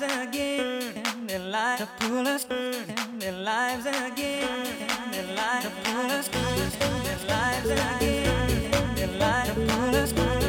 lives again, their lives to pull us, their lives again, their lives to pull us, their lives again, their lives to pull us.